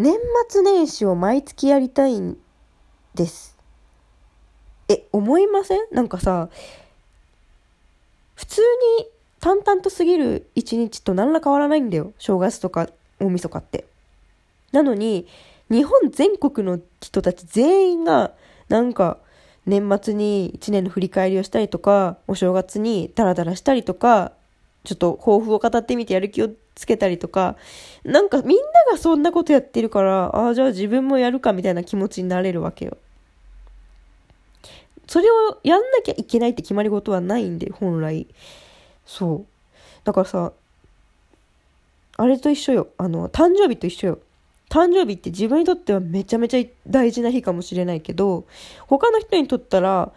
年末年始を毎月やりたいんです。え、思いません？なんかさ、普通に淡々と過ぎる一日と何ら変わらないんだよ。正月とか大晦日って。なのに、日本全国の人たち全員が、なんか、年末に一年の振り返りをしたりとか、お正月にダラダラしたりとか、ちょっと抱負を語ってみてやる気をつけたりとか、なんかみんながそんなことやってるから、ああ、じゃあ自分もやるかみたいな気持ちになれるわけよ。それをやんなきゃいけないって決まり事はないんで、本来。そう。だからさ、あれと一緒よ。あの、誕生日と一緒よ。誕生日って自分にとってはめちゃめちゃ大事な日かもしれないけど、他の人にとったら、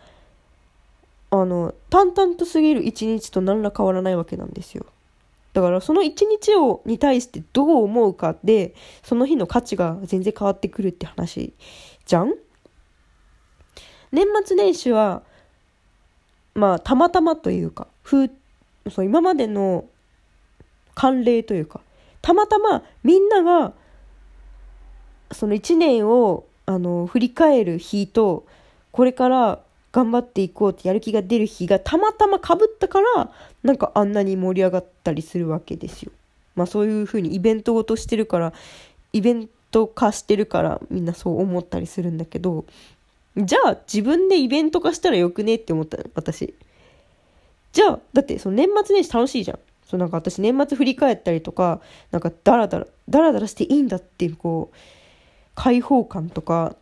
あの、淡々と過ぎる一日と何ら変わらないわけなんですよ。だからその一日を、に対してどう思うかで、その日の価値が全然変わってくるって話じゃん？年末年始は、まあ、たまたまというか、ふそう今までの慣例というか、たまたまみんなが、その1年をあの振り返る日と、これから頑張っていこうってやる気が出る日がたまたまかぶったから、なんかあんなに盛り上がったりするわけですよ。まあそういうふうにイベントごとしてるから、イベント化してるからみんなそう思ったりするんだけど、じゃあ自分でイベント化したらよくねって思ったの、私。じゃあ、だってその年末年始楽しいじゃん。そうなんか私年末振り返ったりとか、なんかダラダラ、ダラダラしていいんだっていうこう、開放感とか、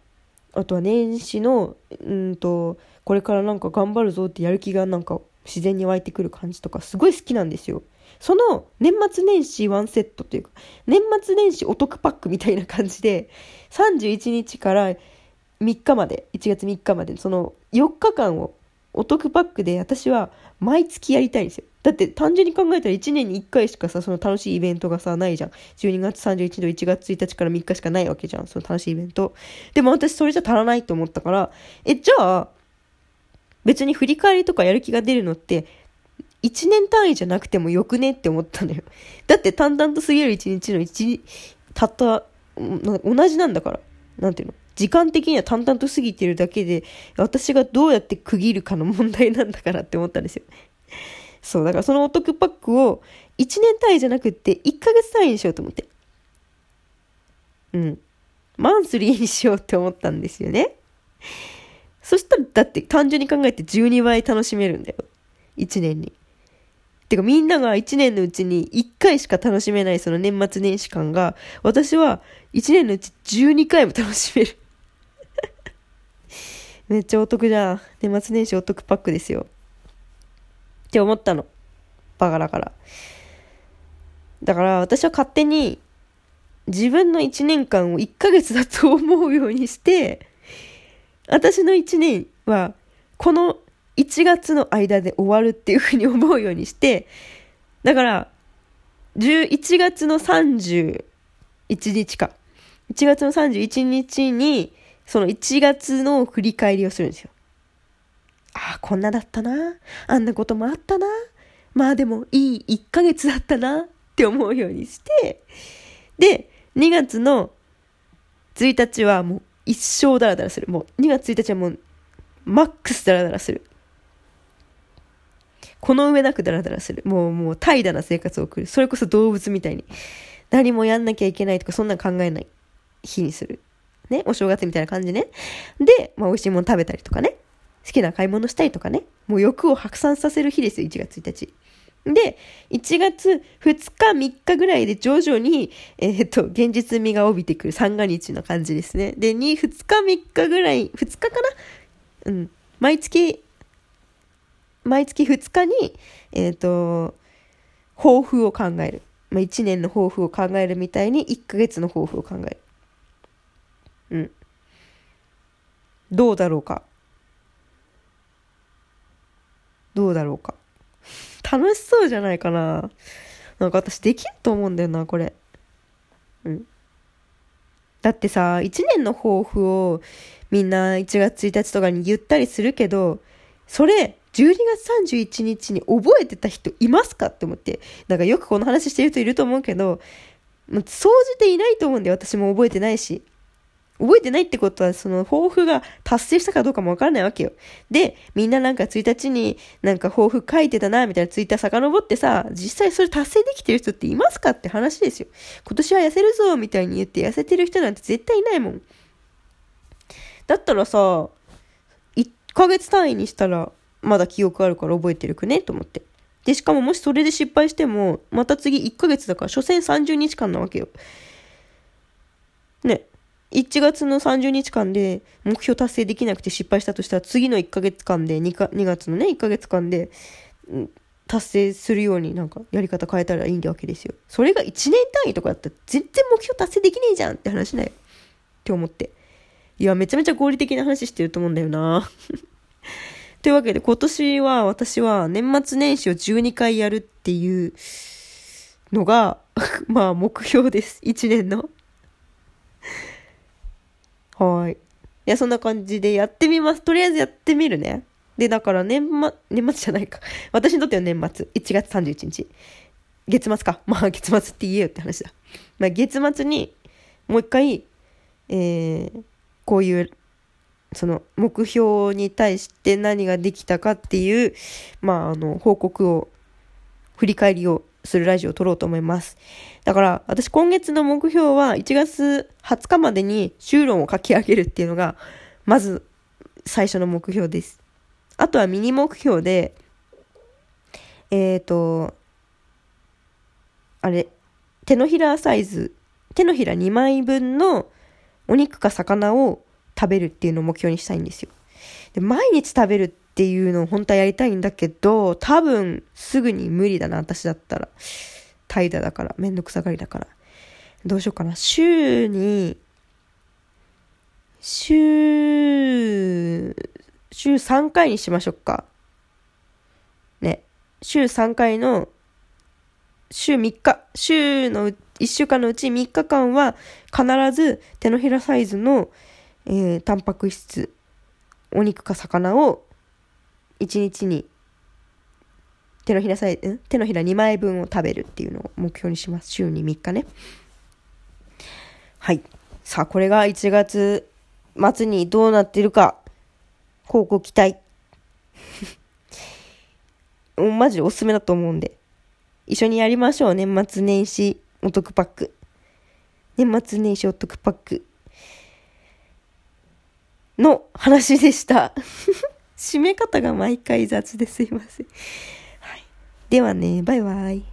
あとは年始の、うんと、これからなんか頑張るぞってやる気がなんか自然に湧いてくる感じとかすごい好きなんですよ。その年末年始ワンセットというか、年末年始お得パックみたいな感じで、31日から3日まで、1月3日まで、その4日間をお得パックで私は毎月やりたいんですよ。だって単純に考えたら1年に1回しかさ、その楽しいイベントがさ、ないじゃん。12月31日と1月1日から3日しかないわけじゃん。その楽しいイベント。でも私それじゃ足らないと思ったから、え、じゃあ、別に振り返りとかやる気が出るのって、1年単位じゃなくてもよくねって思ったのよ。だって淡々と過ぎる1日の1、たった、同じなんだから。なんていうの？時間的には淡々と過ぎてるだけで、私がどうやって区切るかの問題なんだからって思ったんですよ。そう、だからそのお得パックを1年単位じゃなくって1ヶ月単位にしようと思って。うん。マンスリーにしようって思ったんですよね。そしたら、だって単純に考えて12倍楽しめるんだよ。1年に。てかみんなが1年のうちに1回しか楽しめないその年末年始感が、私は1年のうち12回も楽しめる。めっちゃお得じゃん。年末年始お得パックですよ。って思ったの。バカだから。だから私は勝手に自分の1年間を1ヶ月だと思うようにして、私の1年はこの1月の間で終わるっていうふうに思うようにして、だから、11月の31日か。1月の31日に、その1月の振り返りをするんですよ。ああ、こんなだったな。あんなこともあったな。まあでもいい1ヶ月だったなって思うようにして、で、2月の1日はもう一生ダラダラする。もう2月1日はもうマックスダラダラする。この上なくダラダラする。もう、もう怠惰な生活を送る。それこそ動物みたいに。何もやんなきゃいけないとか、そんなん考えない日にする。ね、お正月みたいな感じね。で、まあ、美味しいもの食べたりとかね。好きな買い物したりとかね。もう欲を白散させる日ですよ、1月1日。で、1月2日、3日ぐらいで徐々に、えっ、ー、と、現実味が帯びてくる三が日の感じですね。で、2、2日、3日ぐらい、2日かな？うん。毎月、毎月2日に、えっ、ー、と、抱負を考える。まあ、1年の抱負を考えるみたいに1ヶ月の抱負を考える。うん。どうだろうか？どうだろうか？楽しそうじゃないかな。なんか私できると思うんだよな、これ。うん。だってさ、1年の抱負をみんな1月1日とかに言ったりするけど、それ、12月31日に覚えてた人いますかって思って。なんかよくこの話してる人いると思うけど、まあ、総じていないと思うんで私も覚えてないし。覚えてないってことは、その抱負が達成したかどうかもわからないわけよ。で、みんななんか1日になんか抱負書いてたな、みたいなツイッター遡ってさ、実際それ達成できてる人っていますかって話ですよ。今年は痩せるぞ、みたいに言って痩せてる人なんて絶対いないもん。だったらさ、1ヶ月単位にしたら、まだ記憶あるから覚えてるくねと思って。で、しかももしそれで失敗しても、また次1ヶ月だから、所詮30日間なわけよ。1月の30日間で目標達成できなくて失敗したとしたら、次の1ヶ月間で2か、2月のね、1ヶ月間で、達成するようになんかやり方変えたらいいんだわけですよ。それが1年単位とかだったら全然目標達成できねえじゃんって話だよ。って思って。いや、めちゃめちゃ合理的な話してると思うんだよな。というわけで今年は私は年末年始を12回やるっていうのが まあ目標です。1年のはい。いや、そんな感じでやってみます。とりあえずやってみるね。で、だから年末、年末じゃないか。私にとっては年末。1月31日。月末か。まあ月末って言えよって話だ。まあ月末にもう一回、えー、こういうその目標に対して何ができたかっていう、まあ、あの、報告を、振り返りをするラジオを撮ろうと思います。だから、私今月の目標は1月20日までに修論を書き上げるっていうのが、まず最初の目標です。あとはミニ目標で、えっ、ー、と、あれ、手のひらサイズ、手のひら2枚分のお肉か魚を食べるっていうのを目標にしたいんですよ。で、毎日食べるっていうのを本当はやりたいんだけど、多分すぐに無理だな、私だったら。怠惰だから、めんどくさがりだから。どうしようかな。週に、週、週3回にしましょうか。ね。週3回の、週3日、週の1週間のうち3日間は必ず手のひらサイズのえー、タンパク質、お肉か魚を1日に手のひらさえ、手のひら2枚分を食べるっていうのを目標にします。週に3日ね。はい。さあ、これが1月末にどうなってるか、広告期待。マジでおすすめだと思うんで。一緒にやりましょう。年末年始お得パック。年末年始お得パック。の話でした。締め方が毎回雑ですいません。はい。ではね、バイバイ。